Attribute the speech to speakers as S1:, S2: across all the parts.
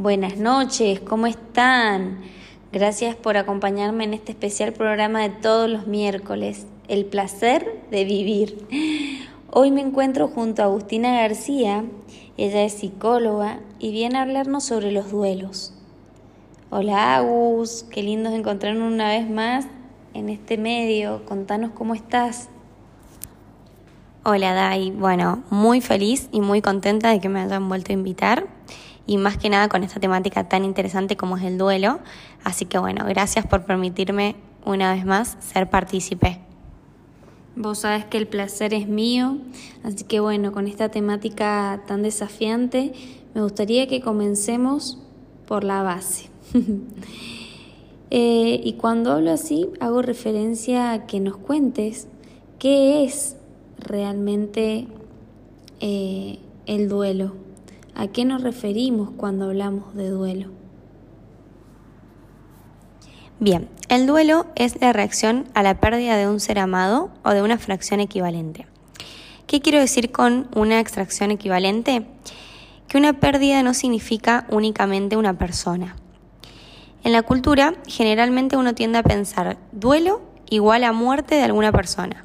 S1: Buenas noches, ¿cómo están? Gracias por acompañarme en este especial programa de todos los miércoles, El placer de vivir. Hoy me encuentro junto a Agustina García, ella es psicóloga y viene a hablarnos sobre los duelos. Hola Agus, qué lindo encontrarnos una vez más en este medio, contanos cómo estás.
S2: Hola Dai, bueno, muy feliz y muy contenta de que me hayan vuelto a invitar y más que nada con esta temática tan interesante como es el duelo. Así que bueno, gracias por permitirme una vez más ser partícipe.
S1: Vos sabes que el placer es mío, así que bueno, con esta temática tan desafiante, me gustaría que comencemos por la base. Eh, y cuando hablo así, hago referencia a que nos cuentes qué es realmente eh, el duelo. ¿A qué nos referimos cuando hablamos de duelo?
S2: Bien, el duelo es la reacción a la pérdida de un ser amado o de una fracción equivalente. ¿Qué quiero decir con una extracción equivalente? Que una pérdida no significa únicamente una persona. En la cultura, generalmente uno tiende a pensar duelo igual a muerte de alguna persona.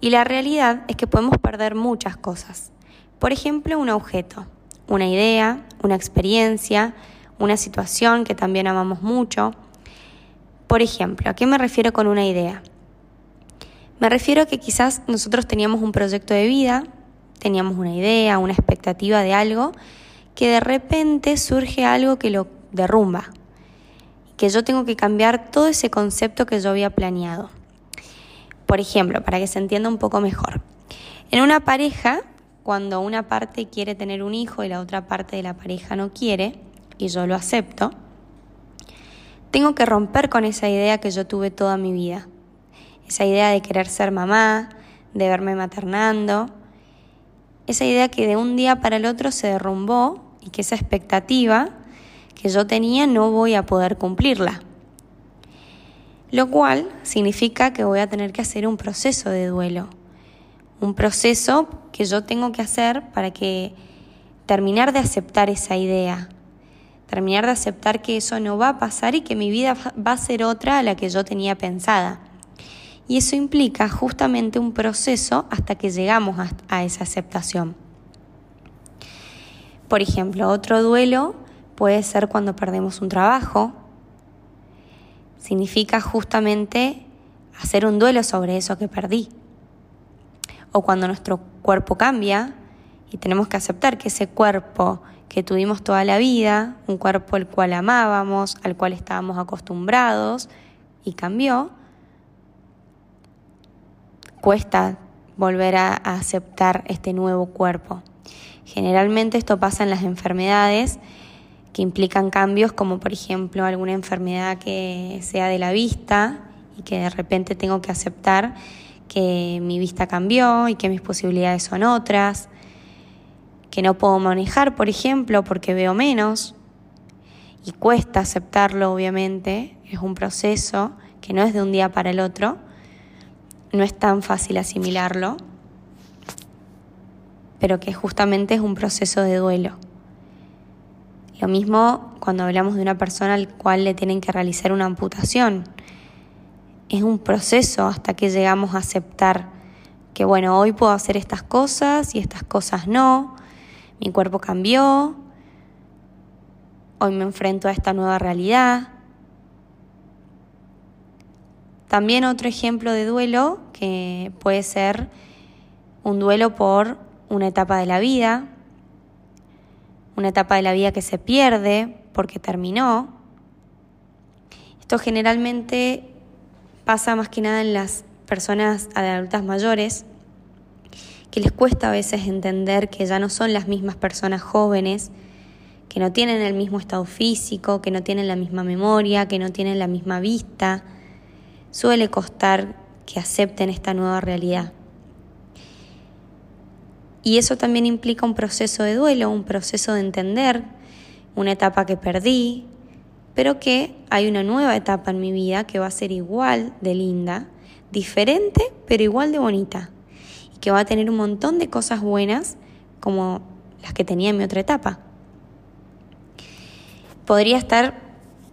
S2: Y la realidad es que podemos perder muchas cosas. Por ejemplo, un objeto, una idea, una experiencia, una situación que también amamos mucho. Por ejemplo, ¿a qué me refiero con una idea? Me refiero a que quizás nosotros teníamos un proyecto de vida, teníamos una idea, una expectativa de algo, que de repente surge algo que lo derrumba, que yo tengo que cambiar todo ese concepto que yo había planeado. Por ejemplo, para que se entienda un poco mejor. En una pareja, cuando una parte quiere tener un hijo y la otra parte de la pareja no quiere, y yo lo acepto, tengo que romper con esa idea que yo tuve toda mi vida. Esa idea de querer ser mamá, de verme maternando, esa idea que de un día para el otro se derrumbó y que esa expectativa que yo tenía no voy a poder cumplirla. Lo cual significa que voy a tener que hacer un proceso de duelo, un proceso que yo tengo que hacer para que terminar de aceptar esa idea, terminar de aceptar que eso no va a pasar y que mi vida va a ser otra a la que yo tenía pensada. Y eso implica justamente un proceso hasta que llegamos a, esa aceptación. Por ejemplo, otro duelo puede ser cuando perdemos un trabajo, significa justamente hacer un duelo sobre eso que perdí. O cuando nuestro cuerpo cambia y tenemos que aceptar que ese cuerpo que tuvimos toda la vida, un cuerpo al cual amábamos, al cual estábamos acostumbrados y cambió, cuesta volver a, aceptar este nuevo cuerpo. Generalmente esto pasa en las enfermedades que implican cambios como por ejemplo alguna enfermedad que sea de la vista y que de repente tengo que aceptar que mi vista cambió y que mis posibilidades son otras, que no puedo manejar, por ejemplo, porque veo menos y cuesta aceptarlo, obviamente, es un proceso que no es de un día para el otro, no es tan fácil asimilarlo, pero que justamente es un proceso de duelo. Lo mismo cuando hablamos de una persona al cual le tienen que realizar una amputación. Es un proceso hasta que llegamos a aceptar que, bueno, hoy puedo hacer estas cosas y estas cosas no. Mi cuerpo cambió. Hoy me enfrento a esta nueva realidad. También otro ejemplo de duelo que puede ser un duelo por una etapa de la vida, una etapa de la vida que se pierde porque terminó. Esto generalmente pasa más que nada en las personas adultas mayores, que les cuesta a veces entender que ya no son las mismas personas jóvenes, que no tienen el mismo estado físico, que no tienen la misma memoria, que no tienen la misma vista. Suele costar que acepten esta nueva realidad. Y eso también implica un proceso de duelo, un proceso de entender una etapa que perdí, pero que hay una nueva etapa en mi vida que va a ser igual de linda, diferente, pero igual de bonita, y que va a tener un montón de cosas buenas como las que tenía en mi otra etapa. podría estar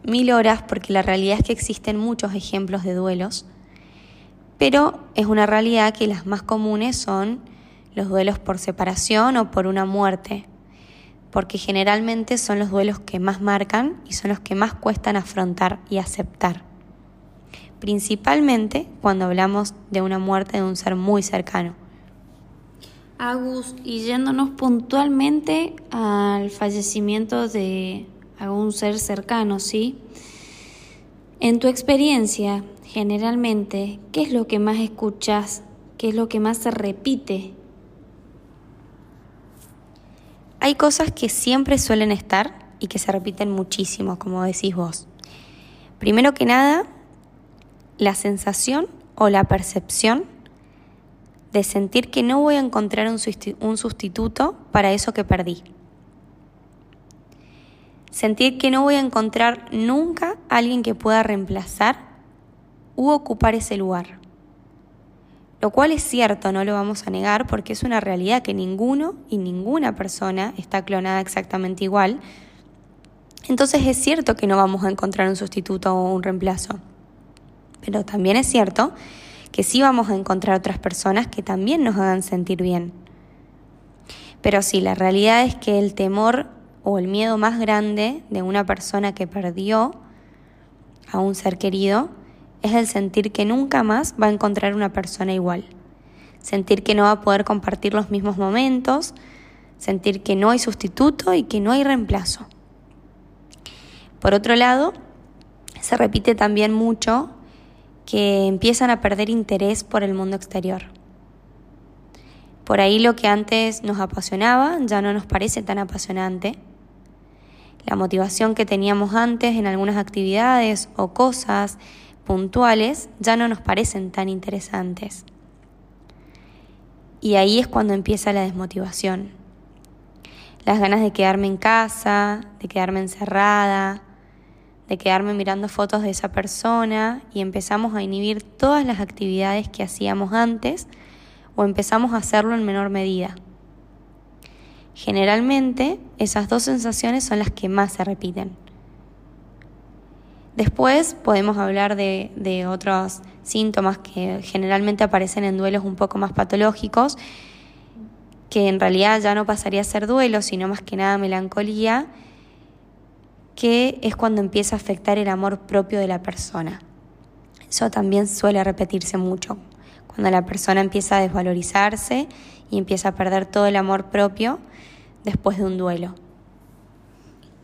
S2: mil horas porque la realidad es que existen muchos ejemplos de duelos, pero es una realidad que las más comunes son los duelos por separación o por una muerte, porque generalmente son los duelos que más marcan y son los que más cuestan afrontar y aceptar, principalmente cuando hablamos de una muerte de un ser muy cercano.
S1: Agus, y yéndonos puntualmente al fallecimiento de algún ser cercano, ¿sí? En tu experiencia, generalmente, ¿qué es lo que más escuchas? ¿Qué es lo que más se repite?
S2: Hay cosas que siempre suelen estar y que se repiten muchísimo, como decís vos. Primero que nada, la sensación o la percepción de sentir que no voy a encontrar un sustituto para eso que perdí. Sentir que no voy a encontrar nunca alguien que pueda reemplazar u ocupar ese lugar. Lo cual es cierto, no lo vamos a negar, porque es una realidad que ninguno y ninguna persona está clonada exactamente igual. Entonces es cierto que no vamos a encontrar un sustituto o un reemplazo. Pero también es cierto que sí vamos a encontrar otras personas que también nos hagan sentir bien. Pero sí, la realidad es que el temor o el miedo más grande de una persona que perdió a un ser querido es el sentir que nunca más va a encontrar una persona igual. Sentir que no va a poder compartir los mismos momentos, sentir que no hay sustituto y que no hay reemplazo. Por otro lado, se repite también mucho que empiezan a perder interés por el mundo exterior. Por ahí lo que antes nos apasionaba ya no nos parece tan apasionante. La motivación que teníamos antes en algunas actividades o cosas puntuales ya no nos parecen tan interesantes. Y ahí es cuando empieza la desmotivación. Las ganas de quedarme en casa, de quedarme encerrada, de quedarme mirando fotos de esa persona y empezamos a inhibir todas las actividades que hacíamos antes o empezamos a hacerlo en menor medida. Generalmente esas dos sensaciones son las que más se repiten. Después podemos hablar de, otros síntomas que generalmente aparecen en duelos un poco más patológicos, que en realidad ya no pasaría a ser duelo, sino más que nada melancolía, que es cuando empieza a afectar el amor propio de la persona. Eso también suele repetirse mucho, cuando la persona empieza a desvalorizarse y empieza a perder todo el amor propio después de un duelo.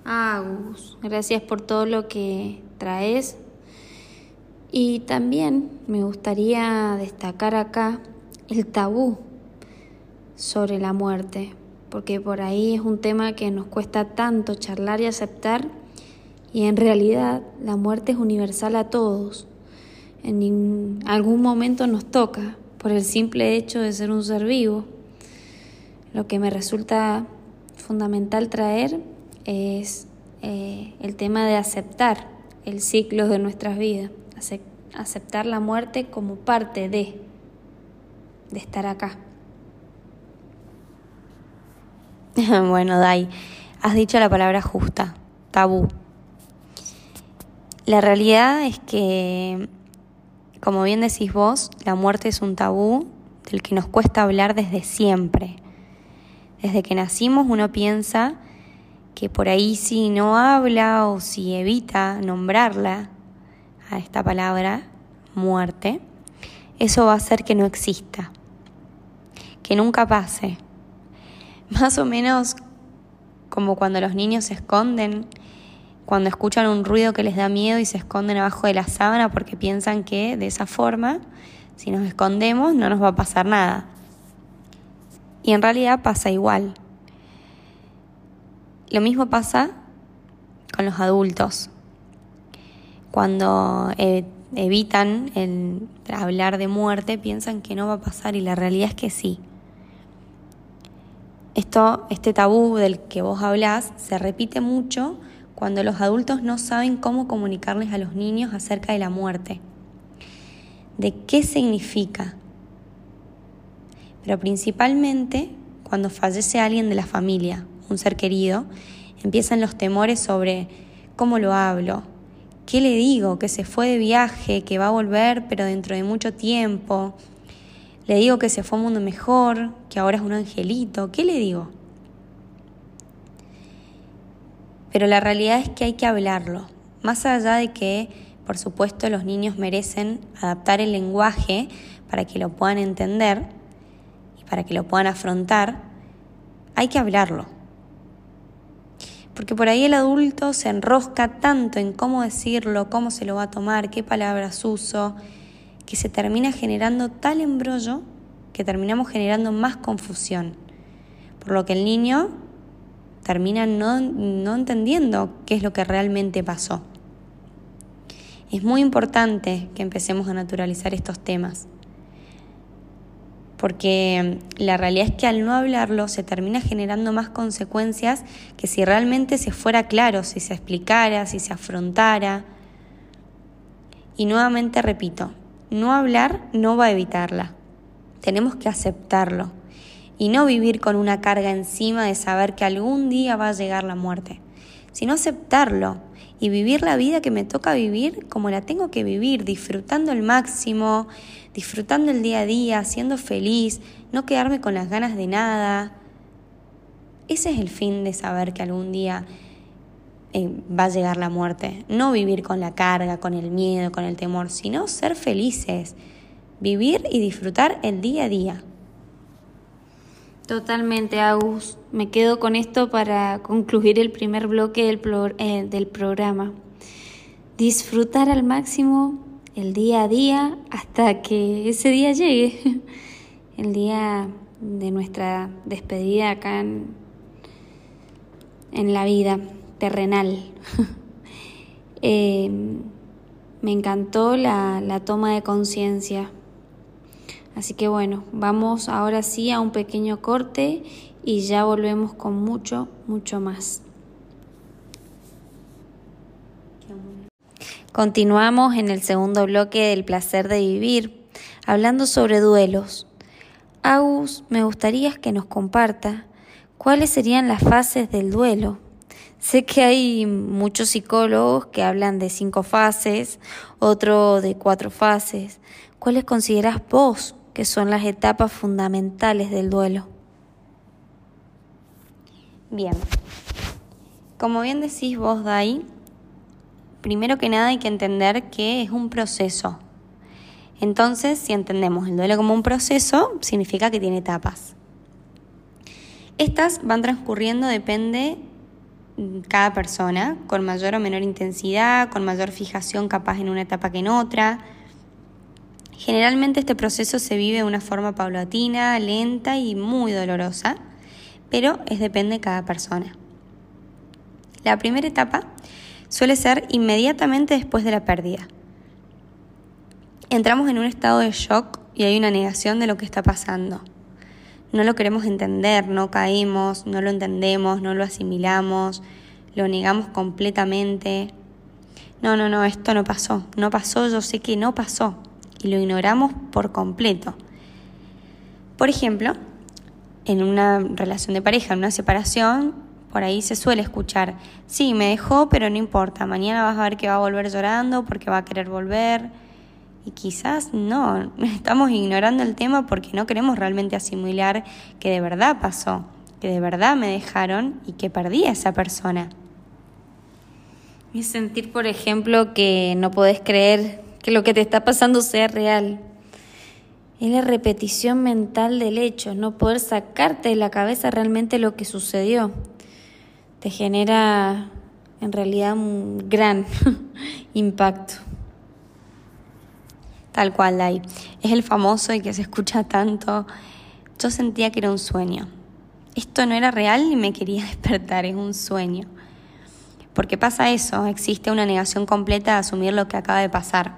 S1: Agus, gracias por todo lo que Y también me gustaría destacar acá el tabú sobre la muerte, porque por ahí es un tema que nos cuesta tanto charlar y aceptar y en realidad la muerte es universal a todos. En algún momento nos toca por el simple hecho de ser un ser vivo. Lo que me resulta fundamental traer es eh, el tema de aceptar el ciclo de nuestras vidas, aceptar la muerte como parte de, de estar acá.
S2: bueno, Dai, has dicho la palabra justa, tabú. La realidad es que, como bien decís vos, la muerte es un tabú del que nos cuesta hablar desde siempre. Desde que nacimos uno piensa que por ahí si no habla o si evita nombrarla a esta palabra, muerte, eso va a hacer que no exista, que nunca pase. Más o menos como cuando los niños se esconden cuando escuchan un ruido que les da miedo y se esconden abajo de la sábana porque piensan que de esa forma, si nos escondemos, no nos va a pasar nada. Y en realidad pasa igual. Lo mismo pasa con los adultos. Cuando eh, evitan el hablar de muerte, piensan que no va a pasar y la realidad es que sí. Esto, este tabú del que vos hablás, se repite mucho cuando los adultos no saben cómo comunicarles a los niños acerca de la muerte, de qué significa, pero principalmente cuando fallece alguien de la familia, un ser querido, empiezan los temores sobre ¿Cómo lo hablo? ¿Qué le digo? Que se fue de viaje, que va a volver, pero dentro de mucho tiempo. Le digo que se fue a un mundo mejor, que ahora es un angelito. ¿Qué le digo? Pero la realidad es que hay que hablarlo. Más allá de que, por supuesto, los niños merecen adaptar el lenguaje para que lo puedan entender y para que lo puedan afrontar, hay que hablarlo. Porque por ahí el adulto se enrosca tanto en cómo decirlo, cómo se lo va a tomar, qué palabras uso, que se termina generando tal embrollo que terminamos generando más confusión. Por lo que el niño termina no, no entendiendo qué es lo que realmente pasó. Es muy importante que empecemos a naturalizar estos temas porque la realidad es que al no hablarlo se termina generando más consecuencias que si realmente se fuera claro, si se explicara, si se afrontara. Y nuevamente repito, no hablar no va a evitarla. Tenemos que aceptarlo y no vivir con una carga encima de saber que algún día va a llegar la muerte, sino aceptarlo y vivir la vida que me toca vivir como la tengo que vivir, disfrutando al máximo, disfrutando el día a día, siendo feliz, no quedarme con las ganas de nada. Ese es el fin de saber que algún día eh, va a llegar la muerte. No vivir con la carga, con el miedo, con el temor, sino ser felices, vivir y disfrutar el día a día.
S1: Totalmente, Agus. Me quedo con esto para concluir el primer bloque del, eh, del programa. Disfrutar al máximo el día a día hasta que ese día llegue, el día de nuestra despedida acá en, la vida terrenal. eh, me encantó la, la toma de conciencia Así que bueno, vamos ahora sí a un pequeño corte y ya volvemos con mucho, mucho más. Continuamos en el segundo bloque del placer de vivir, hablando sobre duelos. Agus, me gustaría que nos comparta cuáles serían las fases del duelo. Sé que hay muchos psicólogos que hablan de cinco fases, otro de cuatro fases. ¿Cuáles consideras vos que son las etapas fundamentales del duelo.
S2: Bien, como bien decís vos, Dai, primero que nada hay que entender que es un proceso. Entonces, si entendemos el duelo como un proceso, significa que tiene etapas. Estas van transcurriendo, depende cada persona, con mayor o menor intensidad, con mayor fijación capaz en una etapa que en otra, Generalmente este proceso se vive de una forma paulatina, lenta y muy dolorosa, pero es depende de cada persona. La primera etapa suele ser inmediatamente después de la pérdida. Entramos en un estado de shock y hay una negación de lo que está pasando. No lo queremos entender, no caímos, no lo entendemos, no lo asimilamos, lo negamos completamente. No, no, no, esto no pasó, no pasó, yo sé que no pasó y lo ignoramos por completo. Por ejemplo, en una relación de pareja, en una separación, por ahí se suele escuchar, sí, me dejó, pero no importa, mañana vas a ver que va a volver llorando porque va a querer volver. Y quizás no, estamos ignorando el tema porque no queremos realmente asimilar que de verdad pasó, que de verdad me dejaron y que perdí a esa persona.
S1: Y sentir, por ejemplo, que no podés creer que lo que te está pasando sea real. Es la repetición mental del hecho, no poder sacarte de la cabeza realmente lo que sucedió. Te genera en realidad un gran impacto.
S2: Tal cual, Dai. Es el famoso y que se escucha tanto. Yo sentía que era un sueño. Esto no era real y me quería despertar, es un sueño. Porque pasa eso, existe una negación completa de asumir lo que acaba de pasar.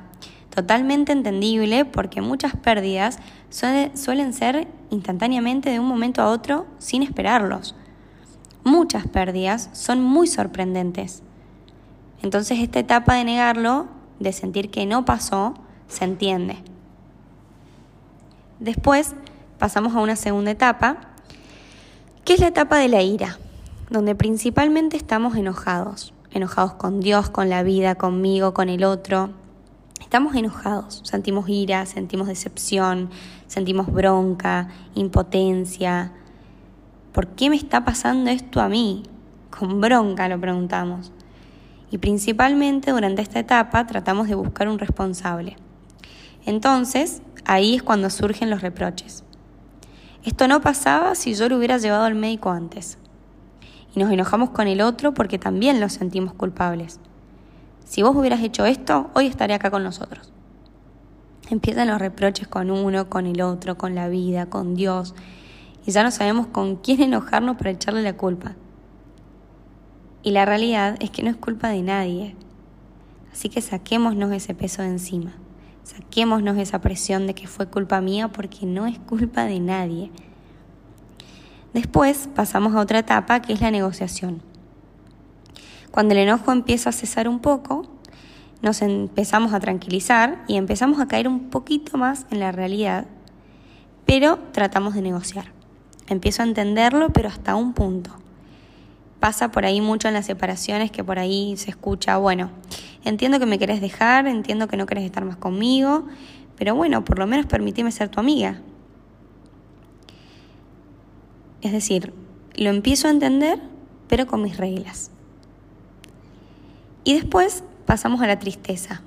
S2: Totalmente entendible porque muchas pérdidas suelen ser instantáneamente de un momento a otro sin esperarlos. Muchas pérdidas son muy sorprendentes. Entonces esta etapa de negarlo, de sentir que no pasó, se entiende. Después pasamos a una segunda etapa, que es la etapa de la ira, donde principalmente estamos enojados enojados con Dios, con la vida, conmigo, con el otro. Estamos enojados, sentimos ira, sentimos decepción, sentimos bronca, impotencia. ¿Por qué me está pasando esto a mí? Con bronca lo preguntamos. Y principalmente durante esta etapa tratamos de buscar un responsable. Entonces, ahí es cuando surgen los reproches. Esto no pasaba si yo lo hubiera llevado al médico antes. Y nos enojamos con el otro porque también lo sentimos culpables. Si vos hubieras hecho esto, hoy estaría acá con nosotros. Empiezan los reproches con uno, con el otro, con la vida, con Dios, y ya no sabemos con quién enojarnos para echarle la culpa. Y la realidad es que no es culpa de nadie. Así que saquémonos ese peso de encima. Saquémonos esa presión de que fue culpa mía porque no es culpa de nadie. Después pasamos a otra etapa que es la negociación. Cuando el enojo empieza a cesar un poco, nos empezamos a tranquilizar y empezamos a caer un poquito más en la realidad, pero tratamos de negociar. Empiezo a entenderlo, pero hasta un punto. Pasa por ahí mucho en las separaciones que por ahí se escucha, bueno, entiendo que me querés dejar, entiendo que no querés estar más conmigo, pero bueno, por lo menos permíteme ser tu amiga. Es decir, lo empiezo a entender, pero con mis reglas. Y después pasamos a la tristeza.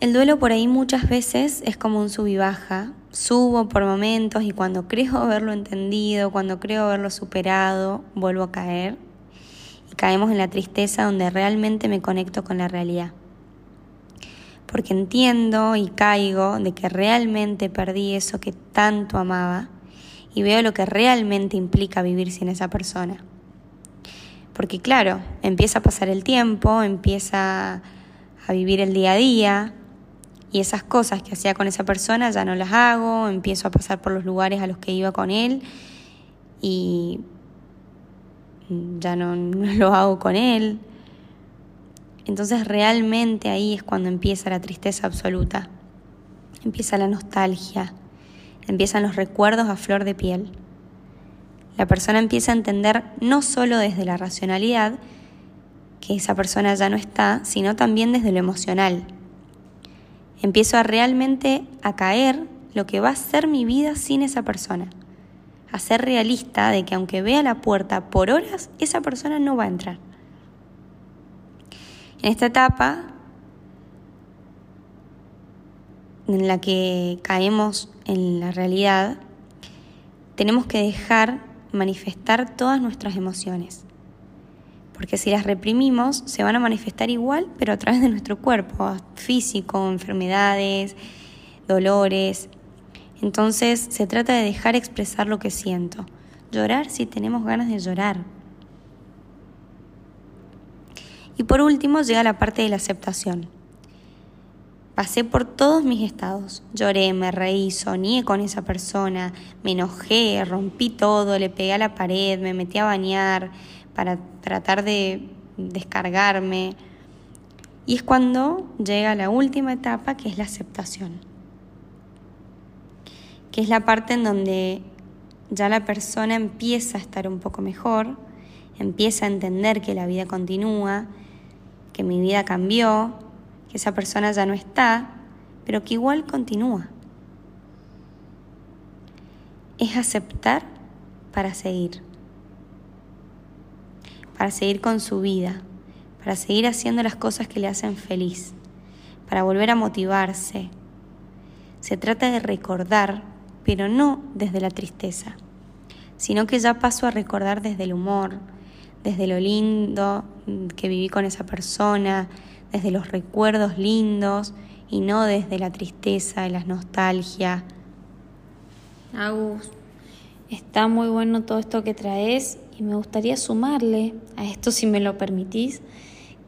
S2: El duelo por ahí muchas veces es como un sub y baja. Subo por momentos y cuando creo haberlo entendido, cuando creo haberlo superado, vuelvo a caer. Y caemos en la tristeza donde realmente me conecto con la realidad. Porque entiendo y caigo de que realmente perdí eso que tanto amaba y veo lo que realmente implica vivir sin esa persona. Porque claro, empieza a pasar el tiempo, empieza a vivir el día a día y esas cosas que hacía con esa persona ya no las hago, empiezo a pasar por los lugares a los que iba con él y ya no, lo hago con él. Entonces realmente ahí es cuando empieza la tristeza absoluta, empieza la nostalgia, empiezan los recuerdos a flor de piel. La persona empieza a entender no solo desde la racionalidad que esa persona ya no está, sino también desde lo emocional. Empiezo a realmente a caer lo que va a ser mi vida sin esa persona. A ser realista de que aunque vea la puerta por horas, esa persona no va a entrar. En esta etapa en la que caemos en la realidad, tenemos que dejar manifestar todas nuestras emociones. Porque si las reprimimos, se van a manifestar igual, pero a través de nuestro cuerpo, físico, enfermedades, dolores. Entonces se trata de dejar expresar lo que siento. Llorar si tenemos ganas de llorar. Y por último llega la parte de la aceptación. Pasé por todos mis estados. Lloré, me reí, soñé con esa persona, me enojé, rompí todo, le pegué a la pared, me metí a bañar para tratar de descargarme. Y es cuando llega la última etapa, que es la aceptación. Que es la parte en donde ya la persona empieza a estar un poco mejor, empieza a entender que la vida continúa, que mi vida cambió, que esa persona ya no está, pero que igual continúa. Es aceptar para seguir, para seguir con su vida, para seguir haciendo las cosas que le hacen feliz, para volver a motivarse. Se trata de recordar, pero no desde la tristeza, sino que ya paso a recordar desde el humor, desde lo lindo que viví con esa persona, desde los recuerdos lindos y no desde la tristeza la nostalgia.
S1: Agus, está muy bueno todo esto que traes y me gustaría sumarle a esto, si me lo permitís,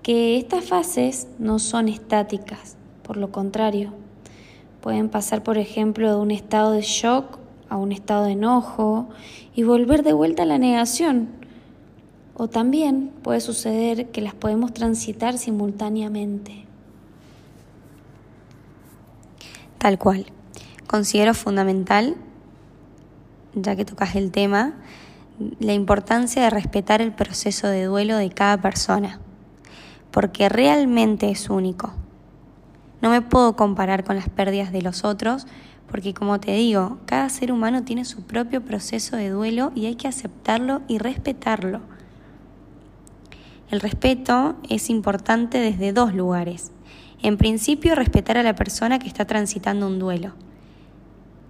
S1: que estas fases no son estáticas, por lo contrario, pueden pasar, por ejemplo, de un estado de shock a un estado de enojo y volver de vuelta a la negación o también puede suceder que las podemos transitar simultáneamente.
S2: Tal cual. Considero fundamental, ya que tocas el tema, la importancia de respetar el proceso de duelo de cada persona, porque realmente es único. No me puedo comparar con las pérdidas de los otros, porque como te digo, cada ser humano tiene su propio proceso de duelo y hay que aceptarlo y respetarlo. El respeto es importante desde dos lugares. En principio, respetar a la persona que está transitando un duelo.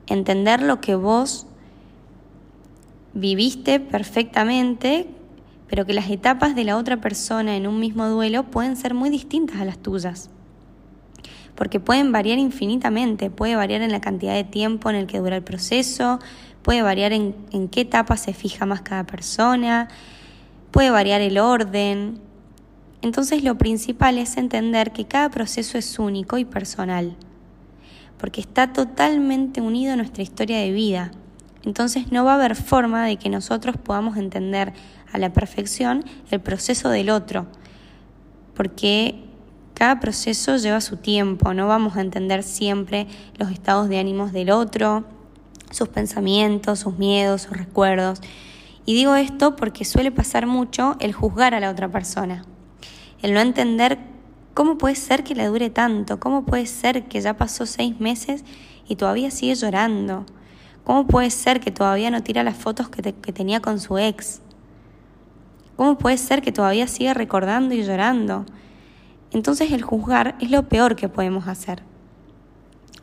S2: Entender lo que vos viviste perfectamente, pero que las etapas de la otra persona en un mismo duelo pueden ser muy distintas a las tuyas porque pueden variar infinitamente, puede variar en la cantidad de tiempo en el que dura el proceso, puede variar en, en qué etapa se fija más cada persona, puede variar el orden. Entonces lo principal es entender que cada proceso es único y personal, porque está totalmente unido a nuestra historia de vida. Entonces no va a haber forma de que nosotros podamos entender a la perfección el proceso del otro, porque cada proceso lleva su tiempo, no vamos a entender siempre los estados de ánimos del otro, sus pensamientos, sus miedos, sus recuerdos. Y digo esto porque suele pasar mucho el juzgar a la otra persona, el no entender cómo puede ser que le dure tanto, cómo puede ser que ya pasó seis meses y todavía sigue llorando, cómo puede ser que todavía no tira las fotos que, tenía con su ex, cómo puede ser que todavía sigue recordando y llorando. Entonces el juzgar es lo peor que podemos hacer,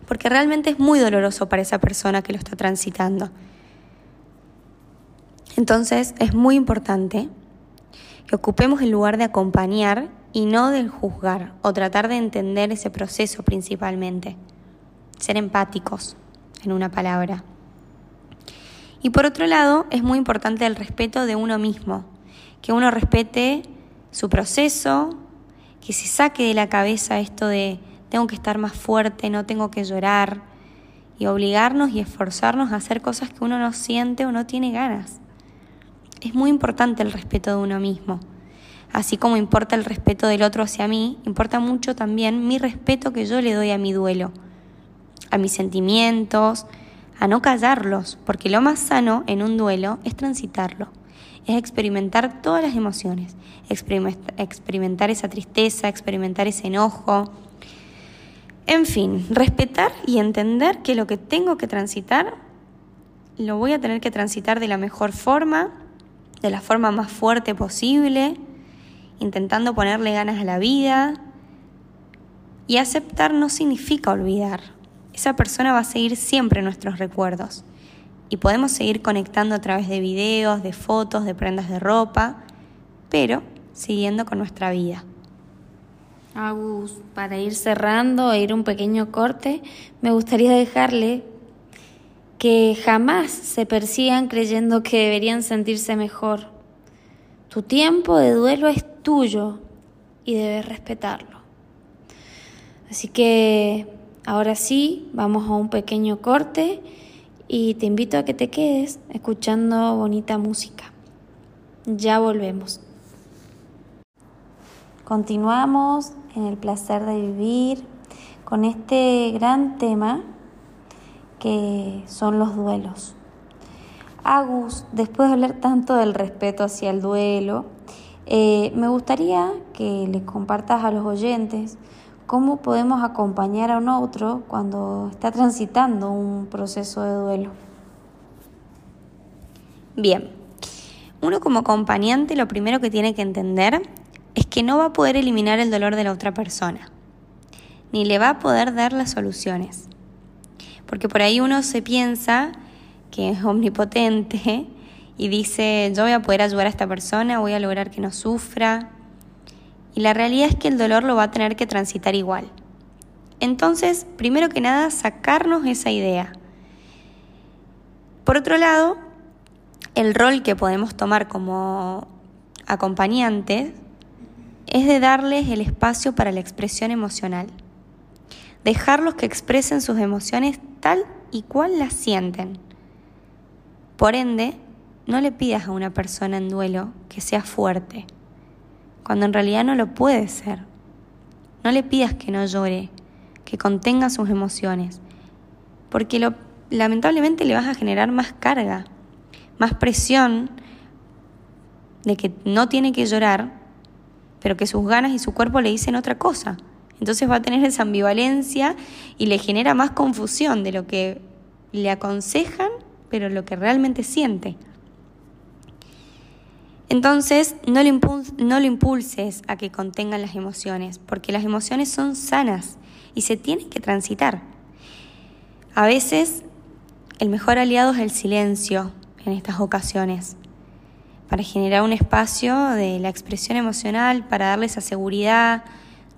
S2: porque realmente es muy doloroso para esa persona que lo está transitando. Entonces es muy importante que ocupemos el lugar de acompañar y no del juzgar o tratar de entender ese proceso principalmente. Ser empáticos, en una palabra. Y por otro lado, es muy importante el respeto de uno mismo, que uno respete su proceso, que se saque de la cabeza esto de tengo que estar más fuerte, no tengo que llorar, y obligarnos y esforzarnos a hacer cosas que uno no siente o no tiene ganas. Es muy importante el respeto de uno mismo. Así como importa el respeto del otro hacia mí, importa mucho también mi respeto que yo le doy a mi duelo, a mis sentimientos, a no callarlos, porque lo más sano en un duelo es transitarlo es experimentar todas las emociones, experimentar esa tristeza, experimentar ese enojo. En fin, respetar y entender que lo que tengo que transitar, lo voy a tener que transitar de la mejor forma, de la forma más fuerte posible, intentando ponerle ganas a la vida. Y aceptar no significa olvidar. Esa persona va a seguir siempre nuestros recuerdos y podemos seguir conectando a través de videos, de fotos, de prendas de ropa, pero siguiendo con nuestra vida.
S1: Agus, para ir cerrando e ir un pequeño corte, me gustaría dejarle que jamás se persigan creyendo que deberían sentirse mejor. Tu tiempo de duelo es tuyo y debes respetarlo. Así que ahora sí, vamos a un pequeño corte y te invito a que te quedes escuchando bonita música. Ya volvemos. Continuamos en el placer de vivir con este gran tema que son los duelos. Agus, después de hablar tanto del respeto hacia el duelo, eh, me gustaría que les compartas a los oyentes ¿Cómo podemos acompañar a un otro cuando está transitando un proceso de duelo?
S2: Bien, uno como acompañante lo primero que tiene que entender es que no va a poder eliminar el dolor de la otra persona, ni le va a poder dar las soluciones. Porque por ahí uno se piensa que es omnipotente y dice, yo voy a poder ayudar a esta persona, voy a lograr que no sufra, y la realidad es que el dolor lo va a tener que transitar igual. Entonces, primero que nada, sacarnos esa idea. Por otro lado, el rol que podemos tomar como acompañantes es de darles el espacio para la expresión emocional. Dejarlos que expresen sus emociones tal y cual las sienten. Por ende, no le pidas a una persona en duelo que sea fuerte cuando en realidad no lo puede ser. No le pidas que no llore, que contenga sus emociones, porque lo, lamentablemente le vas a generar más carga, más presión de que no tiene que llorar, pero que sus ganas y su cuerpo le dicen otra cosa. Entonces va a tener esa ambivalencia y le genera más confusión de lo que le aconsejan, pero lo que realmente siente. Entonces, no lo, impulses a que contengan las emociones, porque las emociones son sanas y se tienen que transitar. A veces, el mejor aliado es el silencio en estas ocasiones, para generar un espacio de la expresión emocional, para darle esa seguridad.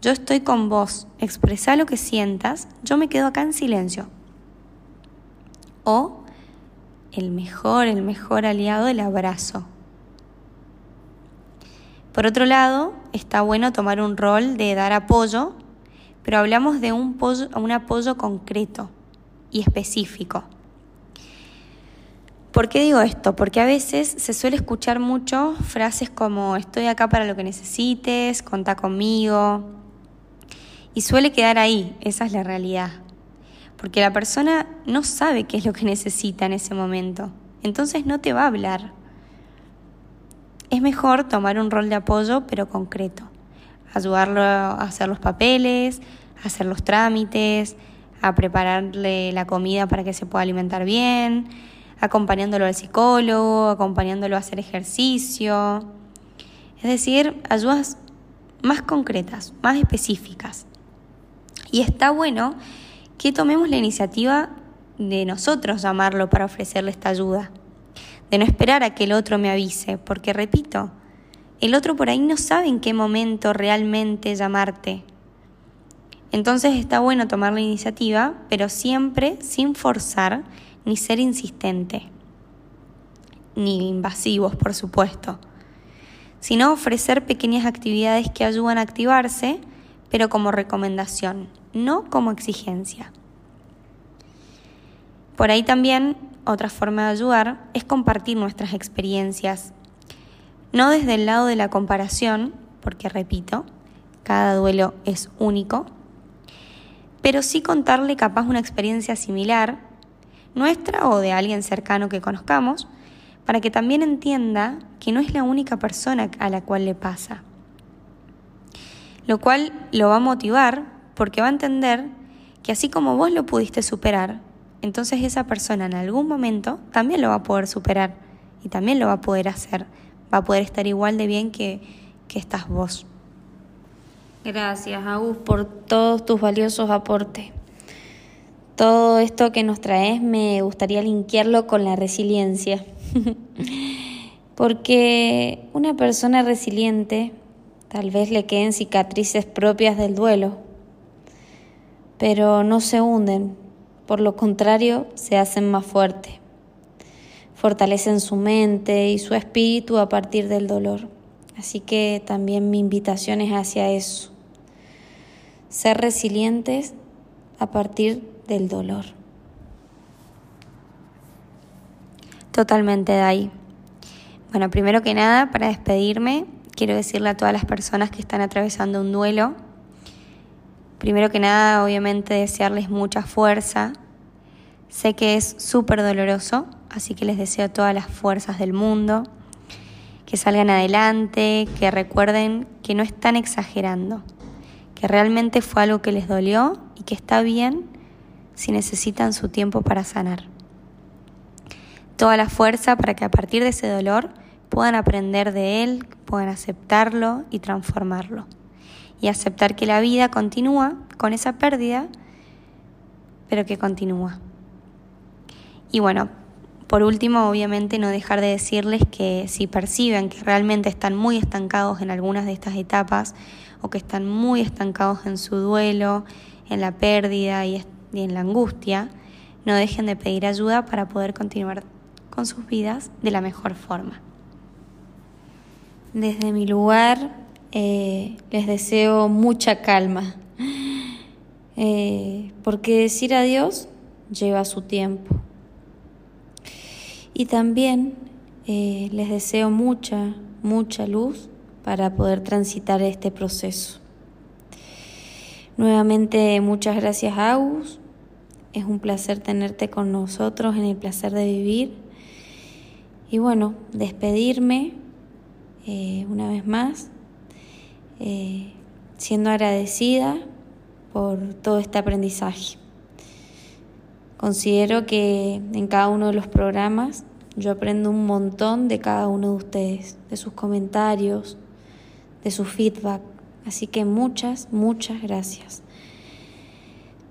S2: Yo estoy con vos, expresa lo que sientas, yo me quedo acá en silencio. O el mejor, el mejor aliado, el abrazo por otro lado, está bueno tomar un rol de dar apoyo, pero hablamos de un, apoyo concreto y específico. ¿Por qué digo esto? Porque a veces se suele escuchar mucho frases como estoy acá para lo que necesites, contá conmigo. Y suele quedar ahí, esa es la realidad. Porque la persona no sabe qué es lo que necesita en ese momento. Entonces no te va a hablar es mejor tomar un rol de apoyo pero concreto. Ayudarlo a hacer los papeles, a hacer los trámites, a prepararle la comida para que se pueda alimentar bien, acompañándolo al psicólogo, acompañándolo a hacer ejercicio. Es decir, ayudas más concretas, más específicas. Y está bueno que tomemos la iniciativa de nosotros llamarlo para ofrecerle esta ayuda de no esperar a que el otro me avise, porque repito, el otro por ahí no sabe en qué momento realmente llamarte. Entonces está bueno tomar la iniciativa, pero siempre sin forzar ni ser insistente, ni invasivos, por supuesto, sino ofrecer pequeñas actividades que ayudan a activarse, pero como recomendación, no como exigencia. Por ahí también otra forma de ayudar es compartir nuestras experiencias, no desde el lado de la comparación, porque repito, cada duelo es único, pero sí contarle capaz una experiencia similar, nuestra o de alguien cercano que conozcamos, para que también entienda que no es la única persona a la cual le pasa. Lo cual lo va a motivar porque va a entender que así como vos lo pudiste superar, entonces esa persona en algún momento también lo va a poder superar y también lo va a poder hacer. Va a poder estar igual de bien que, que estás vos.
S1: Gracias, Agus, por todos tus valiosos aportes. Todo esto que nos traes me gustaría linkearlo con la resiliencia. Porque una persona resiliente tal vez le queden cicatrices propias del duelo, pero no se hunden, por lo contrario, se hacen más fuertes. Fortalecen su mente y su espíritu a partir del dolor. Así que también mi invitación es hacia eso. Ser resilientes a partir del dolor.
S2: Totalmente, Dai. Bueno, primero que nada, para despedirme, quiero decirle a todas las personas que están atravesando un duelo Primero que nada, obviamente, desearles mucha fuerza. Sé que es súper doloroso, así que les deseo todas las fuerzas del mundo, que salgan adelante, que recuerden que no están exagerando, que realmente fue algo que les dolió y que está bien si necesitan su tiempo para sanar. Toda la fuerza para que a partir de ese dolor puedan aprender de él, puedan aceptarlo y transformarlo y aceptar que la vida continúa con esa pérdida, pero que continúa. Y bueno, por último, obviamente no dejar de decirles que si perciben que realmente están muy estancados en algunas de estas etapas o que están muy estancados en su duelo, en la pérdida y en la angustia, no dejen de pedir ayuda para poder continuar con sus vidas de la mejor forma.
S1: Desde mi lugar eh, les deseo mucha calma, eh, porque decir adiós lleva su tiempo. Y también eh, les deseo mucha, mucha luz para poder transitar este proceso. Nuevamente, muchas gracias, Agus. Es un placer tenerte con nosotros en el placer de vivir. Y bueno, despedirme una vez más, eh, siendo agradecida por todo este aprendizaje. Considero que en cada uno de los programas yo aprendo un montón de cada uno de ustedes, de sus comentarios, de su feedback. Así que muchas, muchas gracias.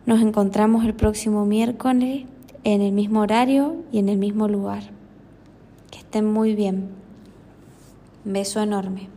S1: Nos encontramos el próximo miércoles en el mismo horario y en el mismo lugar. Que estén muy bien. beso enorme.